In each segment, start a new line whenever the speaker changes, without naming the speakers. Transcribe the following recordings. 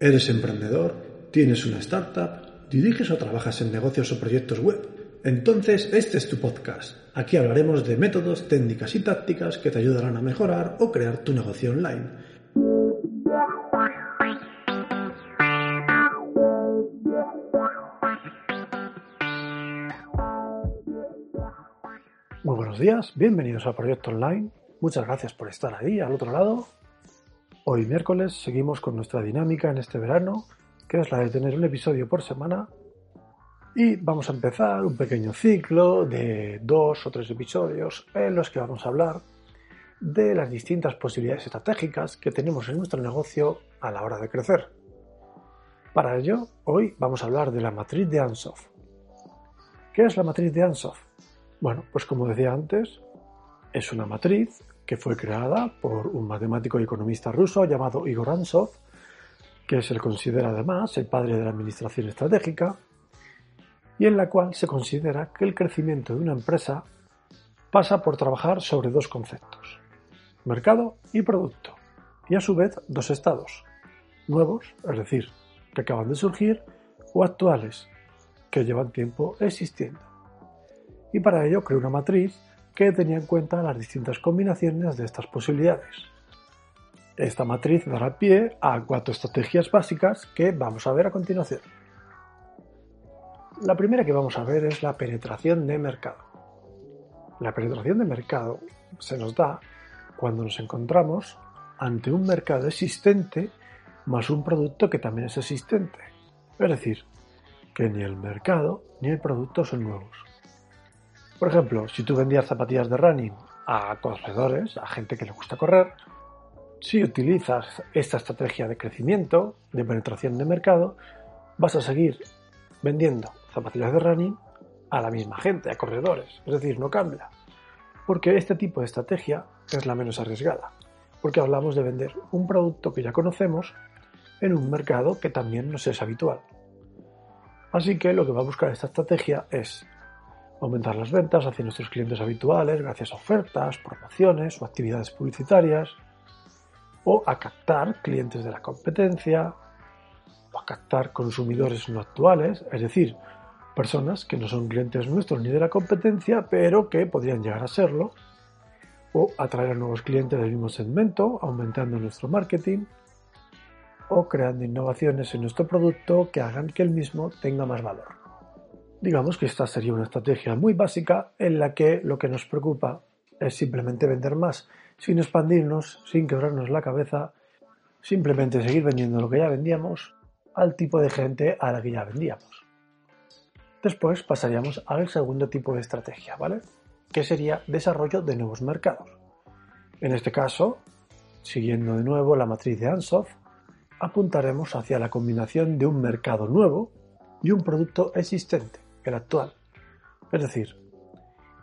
¿Eres emprendedor? ¿Tienes una startup? ¿Diriges o trabajas en negocios o proyectos web? Entonces este es tu podcast. Aquí hablaremos de métodos, técnicas y tácticas que te ayudarán a mejorar o crear tu negocio online. Muy buenos días, bienvenidos a Proyecto Online. Muchas gracias por estar ahí al otro lado Hoy miércoles seguimos con nuestra dinámica en este verano, que es la de tener un episodio por semana. Y vamos a empezar un pequeño ciclo de dos o tres episodios en los que vamos a hablar de las distintas posibilidades estratégicas que tenemos en nuestro negocio a la hora de crecer. Para ello, hoy vamos a hablar de la matriz de Ansoff. ¿Qué es la matriz de Ansoff? Bueno, pues como decía antes, es una matriz que fue creada por un matemático y economista ruso llamado Igor Ansov, que se le considera además el padre de la administración estratégica, y en la cual se considera que el crecimiento de una empresa pasa por trabajar sobre dos conceptos, mercado y producto, y a su vez dos estados, nuevos, es decir, que acaban de surgir, o actuales, que llevan tiempo existiendo. Y para ello creó una matriz que tenía en cuenta las distintas combinaciones de estas posibilidades. Esta matriz dará pie a cuatro estrategias básicas que vamos a ver a continuación. La primera que vamos a ver es la penetración de mercado. La penetración de mercado se nos da cuando nos encontramos ante un mercado existente más un producto que también es existente. Es decir, que ni el mercado ni el producto son nuevos. Por ejemplo, si tú vendías zapatillas de running a corredores, a gente que le gusta correr, si utilizas esta estrategia de crecimiento, de penetración de mercado, vas a seguir vendiendo zapatillas de running a la misma gente, a corredores. Es decir, no cambia. Porque este tipo de estrategia es la menos arriesgada. Porque hablamos de vender un producto que ya conocemos en un mercado que también nos es habitual. Así que lo que va a buscar esta estrategia es aumentar las ventas hacia nuestros clientes habituales gracias a ofertas, promociones o actividades publicitarias, o a captar clientes de la competencia, o a captar consumidores no actuales, es decir, personas que no son clientes nuestros ni de la competencia, pero que podrían llegar a serlo, o atraer a nuevos clientes del mismo segmento, aumentando nuestro marketing, o creando innovaciones en nuestro producto que hagan que el mismo tenga más valor. Digamos que esta sería una estrategia muy básica en la que lo que nos preocupa es simplemente vender más, sin expandirnos, sin quebrarnos la cabeza, simplemente seguir vendiendo lo que ya vendíamos al tipo de gente a la que ya vendíamos. Después pasaríamos al segundo tipo de estrategia, ¿vale? Que sería desarrollo de nuevos mercados. En este caso, siguiendo de nuevo la matriz de Ansoff, apuntaremos hacia la combinación de un mercado nuevo y un producto existente actual. Es decir,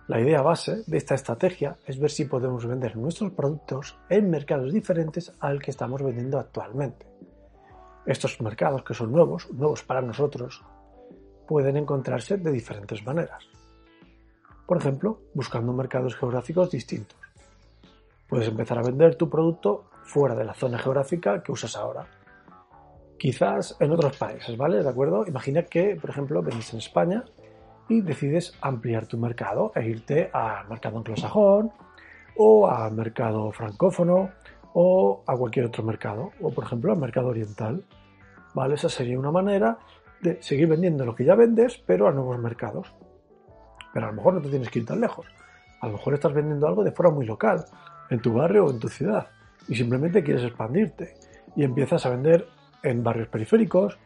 la idea base de esta estrategia es ver si podemos vender nuestros productos en mercados diferentes al que estamos vendiendo actualmente. Estos mercados que son nuevos, nuevos para nosotros, pueden encontrarse de diferentes maneras. Por ejemplo, buscando mercados geográficos distintos. Puedes empezar a vender tu producto fuera de la zona geográfica que usas ahora. Quizás en otros países, ¿vale? ¿De acuerdo? Imagina que, por ejemplo, venís en España y decides ampliar tu mercado e irte al mercado anglosajón o al mercado francófono o a cualquier otro mercado, o por ejemplo al mercado oriental. ¿Vale? Esa sería una manera de seguir vendiendo lo que ya vendes, pero a nuevos mercados. Pero a lo mejor no te tienes que ir tan lejos. A lo mejor estás vendiendo algo de forma muy local, en tu barrio o en tu ciudad, y simplemente quieres expandirte. Y empiezas a vender en barrios periféricos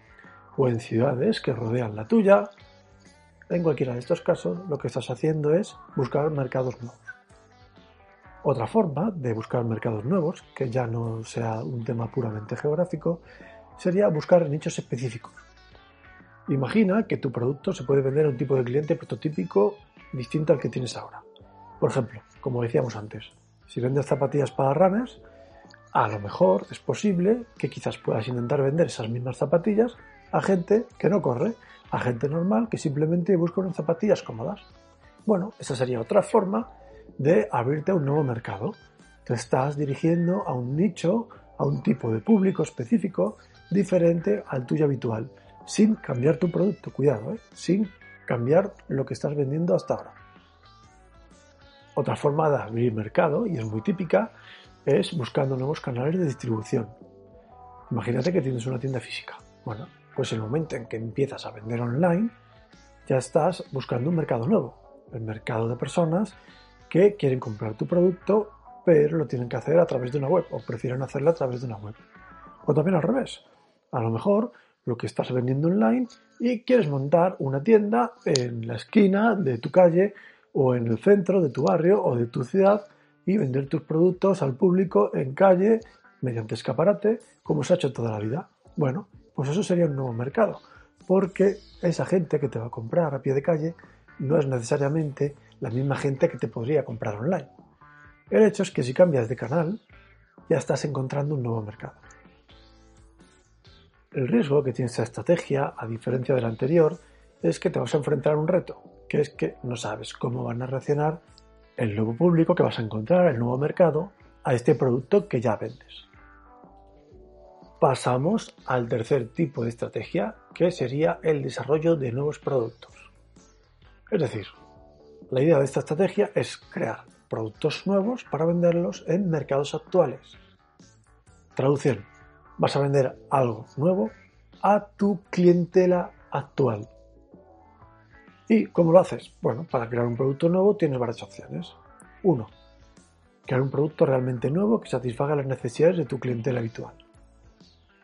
o en ciudades que rodean la tuya, en cualquiera de estos casos, lo que estás haciendo es buscar mercados nuevos. Otra forma de buscar mercados nuevos, que ya no sea un tema puramente geográfico, sería buscar nichos específicos. Imagina que tu producto se puede vender a un tipo de cliente prototípico distinto al que tienes ahora. Por ejemplo, como decíamos antes, si vendes zapatillas para runners, a lo mejor es posible que quizás puedas intentar vender esas mismas zapatillas a gente que no corre a gente normal que simplemente busca unas zapatillas cómodas. Bueno, esa sería otra forma de abrirte a un nuevo mercado. Te estás dirigiendo a un nicho, a un tipo de público específico diferente al tuyo habitual, sin cambiar tu producto, cuidado, ¿eh? sin cambiar lo que estás vendiendo hasta ahora. Otra forma de abrir mercado, y es muy típica, es buscando nuevos canales de distribución. Imagínate que tienes una tienda física. Bueno, pues el momento en que empiezas a vender online, ya estás buscando un mercado nuevo, el mercado de personas que quieren comprar tu producto, pero lo tienen que hacer a través de una web o prefieren hacerlo a través de una web. O también al revés. A lo mejor lo que estás vendiendo online y quieres montar una tienda en la esquina de tu calle o en el centro de tu barrio o de tu ciudad y vender tus productos al público en calle mediante escaparate como se ha hecho toda la vida. Bueno, pues eso sería un nuevo mercado, porque esa gente que te va a comprar a pie de calle no es necesariamente la misma gente que te podría comprar online. El hecho es que si cambias de canal, ya estás encontrando un nuevo mercado. El riesgo que tiene esta estrategia, a diferencia de la anterior, es que te vas a enfrentar a un reto, que es que no sabes cómo van a reaccionar el nuevo público que vas a encontrar, el nuevo mercado, a este producto que ya vendes. Pasamos al tercer tipo de estrategia, que sería el desarrollo de nuevos productos. Es decir, la idea de esta estrategia es crear productos nuevos para venderlos en mercados actuales. Traducción, vas a vender algo nuevo a tu clientela actual. ¿Y cómo lo haces? Bueno, para crear un producto nuevo tienes varias opciones. Uno, crear un producto realmente nuevo que satisfaga las necesidades de tu clientela habitual.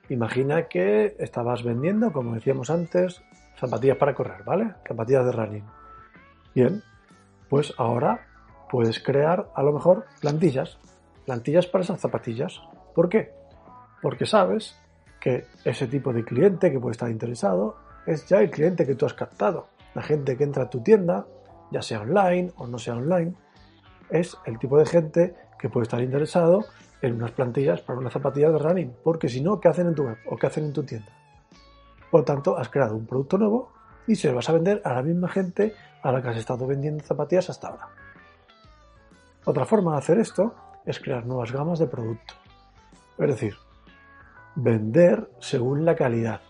Imagina que estabas vendiendo, como decíamos antes, zapatillas para correr, ¿vale? Zapatillas de running. Bien, pues ahora puedes crear a lo mejor plantillas, plantillas para esas zapatillas. ¿Por qué? porque sabes que ese tipo de cliente que puede estar interesado es ya el cliente que tú has captado. La gente que entra a tu tienda, ya sea online o no sea online, es el tipo de gente que puede estar interesado en unas plantillas para una zapatilla de running, porque si no, ¿qué hacen en tu web o qué hacen en tu tienda? Por tanto, has creado un producto nuevo y se lo vas a vender a la misma gente a la que has estado vendiendo zapatillas hasta ahora. Otra forma de hacer esto es crear nuevas gamas de producto. Es decir, vender según la calidad.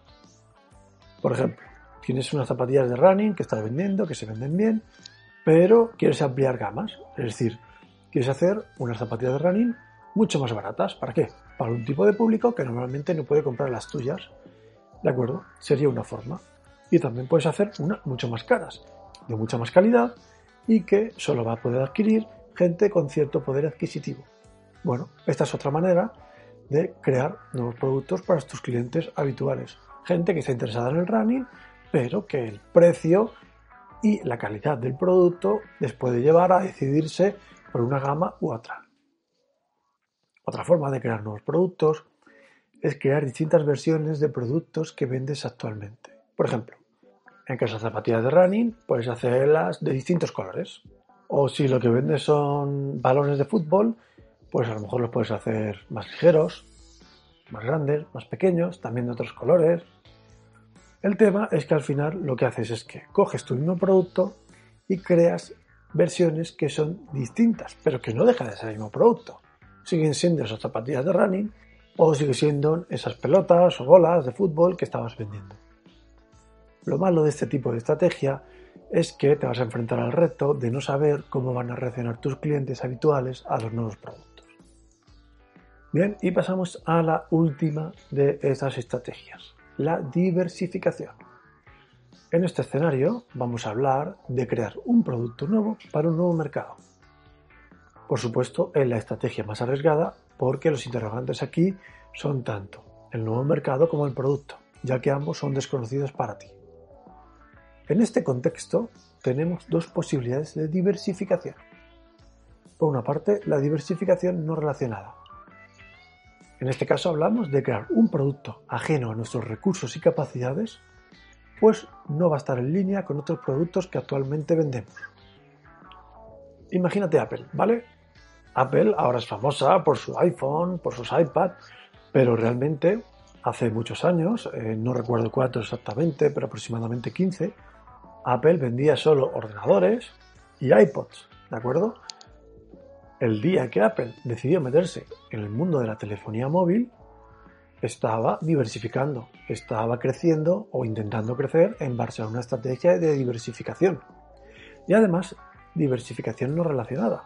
Por ejemplo, tienes unas zapatillas de running que estás vendiendo, que se venden bien, pero quieres ampliar gamas. Es decir, quieres hacer unas zapatillas de running mucho más baratas. ¿Para qué? Para un tipo de público que normalmente no puede comprar las tuyas. ¿De acuerdo? Sería una forma. Y también puedes hacer unas mucho más caras, de mucha más calidad y que solo va a poder adquirir gente con cierto poder adquisitivo. Bueno, esta es otra manera de crear nuevos productos para tus clientes habituales. Gente que está interesada en el running, pero que el precio y la calidad del producto les puede llevar a decidirse por una gama u otra. Otra forma de crear nuevos productos es crear distintas versiones de productos que vendes actualmente. Por ejemplo, en caso de zapatillas de running, puedes hacerlas de distintos colores. O si lo que vendes son balones de fútbol, pues a lo mejor los puedes hacer más ligeros, más grandes, más pequeños, también de otros colores. El tema es que al final lo que haces es que coges tu mismo producto y creas versiones que son distintas, pero que no dejan de ser el mismo producto. Siguen siendo esas zapatillas de running o siguen siendo esas pelotas o bolas de fútbol que estabas vendiendo. Lo malo de este tipo de estrategia es que te vas a enfrentar al reto de no saber cómo van a reaccionar tus clientes habituales a los nuevos productos. Bien, y pasamos a la última de estas estrategias, la diversificación. En este escenario vamos a hablar de crear un producto nuevo para un nuevo mercado. Por supuesto, es la estrategia más arriesgada porque los interrogantes aquí son tanto el nuevo mercado como el producto, ya que ambos son desconocidos para ti. En este contexto tenemos dos posibilidades de diversificación. Por una parte, la diversificación no relacionada, en este caso hablamos de crear un producto ajeno a nuestros recursos y capacidades, pues no va a estar en línea con otros productos que actualmente vendemos. Imagínate Apple, ¿vale? Apple ahora es famosa por su iPhone, por sus iPad, pero realmente hace muchos años, eh, no recuerdo cuántos exactamente, pero aproximadamente 15, Apple vendía solo ordenadores y iPods, ¿de acuerdo? el día que Apple decidió meterse en el mundo de la telefonía móvil, estaba diversificando, estaba creciendo o intentando crecer en base a una estrategia de diversificación. Y además, diversificación no relacionada.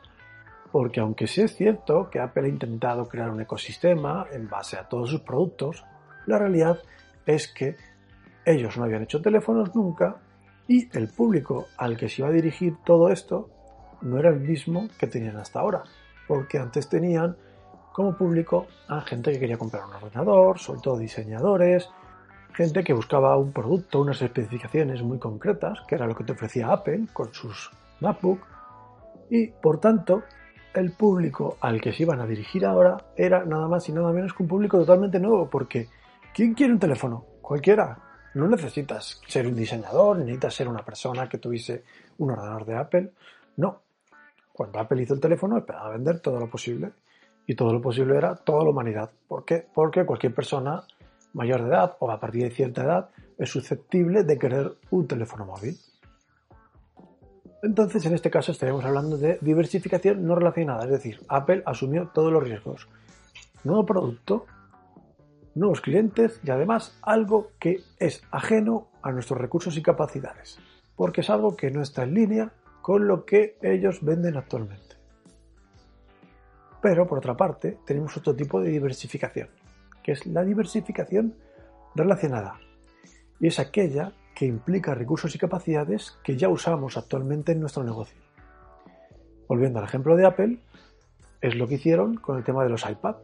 Porque aunque sí es cierto que Apple ha intentado crear un ecosistema en base a todos sus productos, la realidad es que ellos no habían hecho teléfonos nunca y el público al que se iba a dirigir todo esto no era el mismo que tenían hasta ahora, porque antes tenían como público a gente que quería comprar un ordenador, sobre todo diseñadores, gente que buscaba un producto, unas especificaciones muy concretas, que era lo que te ofrecía Apple con sus MacBook, y por tanto el público al que se iban a dirigir ahora era nada más y nada menos que un público totalmente nuevo, porque ¿quién quiere un teléfono? Cualquiera. No necesitas ser un diseñador, necesitas ser una persona que tuviese un ordenador de Apple. No. Cuando Apple hizo el teléfono, esperaba vender todo lo posible. Y todo lo posible era toda la humanidad. ¿Por qué? Porque cualquier persona mayor de edad o a partir de cierta edad es susceptible de querer un teléfono móvil. Entonces, en este caso estaríamos hablando de diversificación no relacionada, es decir, Apple asumió todos los riesgos. Nuevo producto, nuevos clientes y además algo que es ajeno a nuestros recursos y capacidades, porque es algo que no está en línea con lo que ellos venden actualmente. Pero por otra parte, tenemos otro tipo de diversificación, que es la diversificación relacionada, y es aquella que implica recursos y capacidades que ya usamos actualmente en nuestro negocio. Volviendo al ejemplo de Apple, es lo que hicieron con el tema de los iPad.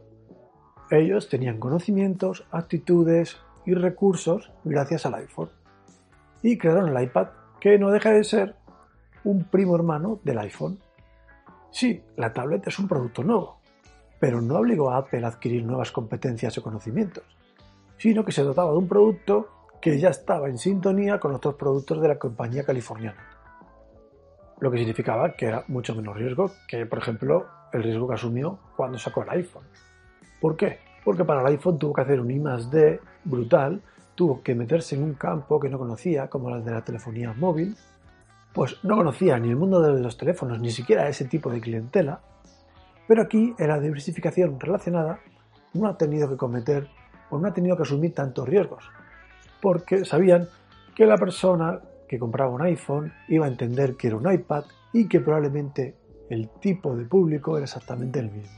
Ellos tenían conocimientos, actitudes y recursos gracias al iPhone. Y crearon el iPad, que no deja de ser un primo hermano del iPhone. Sí, la tablet es un producto nuevo, pero no obligó a Apple a adquirir nuevas competencias o conocimientos, sino que se dotaba de un producto que ya estaba en sintonía con otros productos de la compañía californiana. Lo que significaba que era mucho menos riesgo que, por ejemplo, el riesgo que asumió cuando sacó el iPhone. ¿Por qué? Porque para el iPhone tuvo que hacer un I D brutal, tuvo que meterse en un campo que no conocía, como el de la telefonía móvil, pues no conocía ni el mundo de los teléfonos, ni siquiera ese tipo de clientela, pero aquí en la diversificación relacionada no ha tenido que cometer o no ha tenido que asumir tantos riesgos, porque sabían que la persona que compraba un iPhone iba a entender que era un iPad y que probablemente el tipo de público era exactamente el mismo.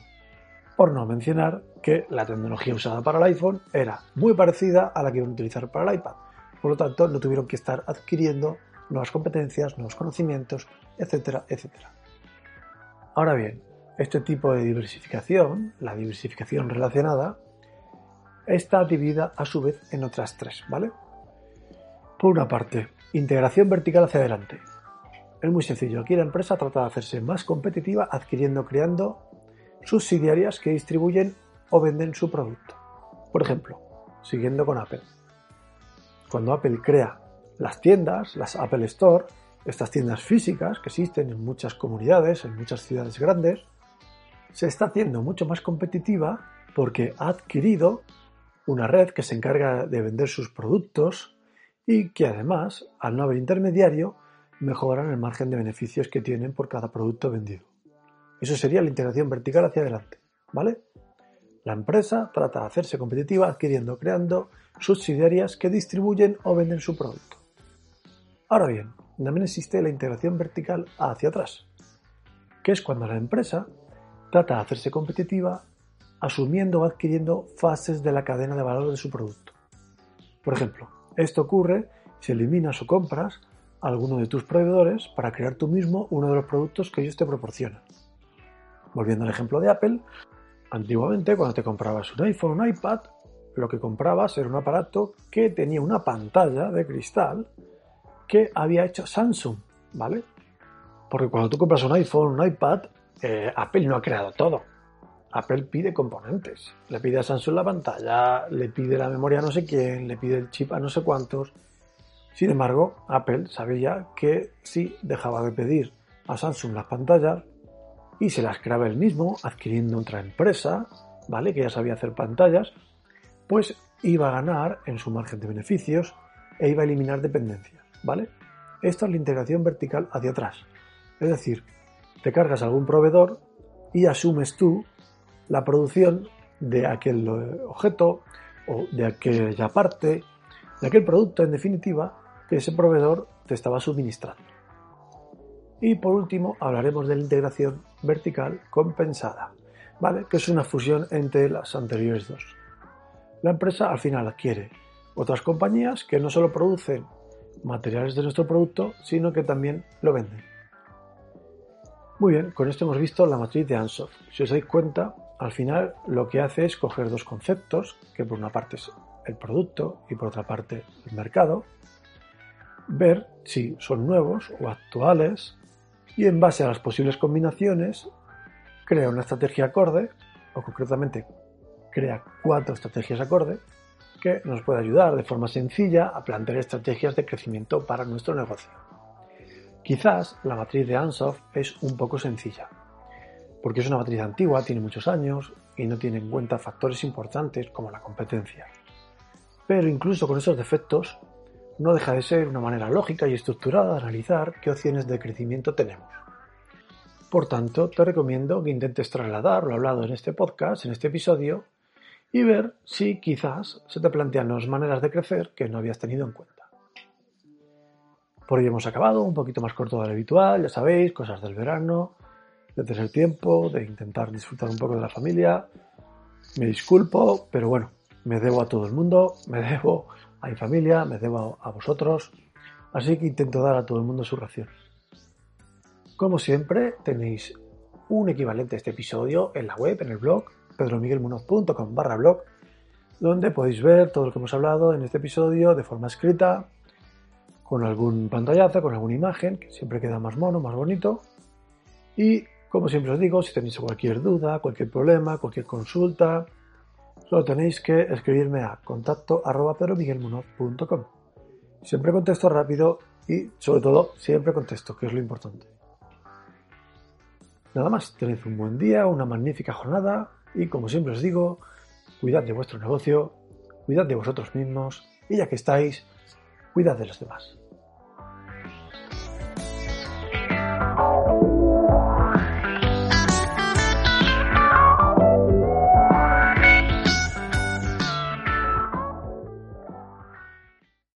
Por no mencionar que la tecnología usada para el iPhone era muy parecida a la que iban a utilizar para el iPad. Por lo tanto, no tuvieron que estar adquiriendo nuevas competencias, nuevos conocimientos, etcétera, etcétera. Ahora bien, este tipo de diversificación, la diversificación relacionada, está dividida a su vez en otras tres, ¿vale? Por una parte, integración vertical hacia adelante. Es muy sencillo, aquí la empresa trata de hacerse más competitiva adquiriendo, creando subsidiarias que distribuyen o venden su producto. Por ejemplo, siguiendo con Apple. Cuando Apple crea las tiendas, las Apple Store, estas tiendas físicas que existen en muchas comunidades, en muchas ciudades grandes, se está haciendo mucho más competitiva porque ha adquirido una red que se encarga de vender sus productos y que además, al no haber intermediario, mejoran el margen de beneficios que tienen por cada producto vendido. Eso sería la integración vertical hacia adelante, ¿vale? La empresa trata de hacerse competitiva adquiriendo, creando subsidiarias que distribuyen o venden su producto. Ahora bien, también existe la integración vertical hacia atrás, que es cuando la empresa trata de hacerse competitiva asumiendo o adquiriendo fases de la cadena de valor de su producto. Por ejemplo, esto ocurre si eliminas o compras a alguno de tus proveedores para crear tú mismo uno de los productos que ellos te proporcionan. Volviendo al ejemplo de Apple, antiguamente cuando te comprabas un iPhone o un iPad, lo que comprabas era un aparato que tenía una pantalla de cristal que había hecho Samsung, ¿vale? Porque cuando tú compras un iPhone o un iPad, eh, Apple no ha creado todo. Apple pide componentes. Le pide a Samsung la pantalla, le pide la memoria a no sé quién, le pide el chip a no sé cuántos. Sin embargo, Apple sabía que si dejaba de pedir a Samsung las pantallas y se las creaba él mismo, adquiriendo otra empresa, ¿vale? Que ya sabía hacer pantallas, pues iba a ganar en su margen de beneficios e iba a eliminar dependencias, ¿vale? Esta es la integración vertical hacia atrás. Es decir, te cargas algún proveedor y asumes tú la producción de aquel objeto o de aquella parte, de aquel producto en definitiva que ese proveedor te estaba suministrando. Y por último hablaremos de la integración vertical compensada, ¿vale? que es una fusión entre las anteriores dos. La empresa al final adquiere otras compañías que no solo producen materiales de nuestro producto, sino que también lo venden. Muy bien, con esto hemos visto la matriz de Ansoff. Si os dais cuenta, al final lo que hace es coger dos conceptos, que por una parte es el producto y por otra parte el mercado, ver si son nuevos o actuales y en base a las posibles combinaciones crea una estrategia acorde, o concretamente crea cuatro estrategias acorde, que nos puede ayudar de forma sencilla a plantear estrategias de crecimiento para nuestro negocio. Quizás la matriz de Ansoff es un poco sencilla, porque es una matriz antigua, tiene muchos años y no tiene en cuenta factores importantes como la competencia. Pero incluso con esos defectos, no deja de ser una manera lógica y estructurada de analizar qué opciones de crecimiento tenemos. Por tanto, te recomiendo que intentes trasladar lo hablado en este podcast, en este episodio, y ver si quizás se te plantean nuevas maneras de crecer que no habías tenido en cuenta. Por hoy hemos acabado, un poquito más corto de lo habitual, ya sabéis, cosas del verano, de tener tiempo, de intentar disfrutar un poco de la familia. Me disculpo, pero bueno, me debo a todo el mundo, me debo a mi familia, me debo a vosotros, así que intento dar a todo el mundo su ración. Como siempre, tenéis un equivalente a este episodio en la web, en el blog, pedromiguelmunoz.com barra blog, donde podéis ver todo lo que hemos hablado en este episodio de forma escrita, con algún pantallazo, con alguna imagen, que siempre queda más mono, más bonito. Y como siempre os digo, si tenéis cualquier duda, cualquier problema, cualquier consulta, solo tenéis que escribirme a contacto arroba Siempre contesto rápido y sobre todo siempre contesto, que es lo importante. Nada más, tenéis un buen día, una magnífica jornada y como siempre os digo, cuidad de vuestro negocio, cuidad de vosotros mismos y ya que estáis, cuidad de los demás.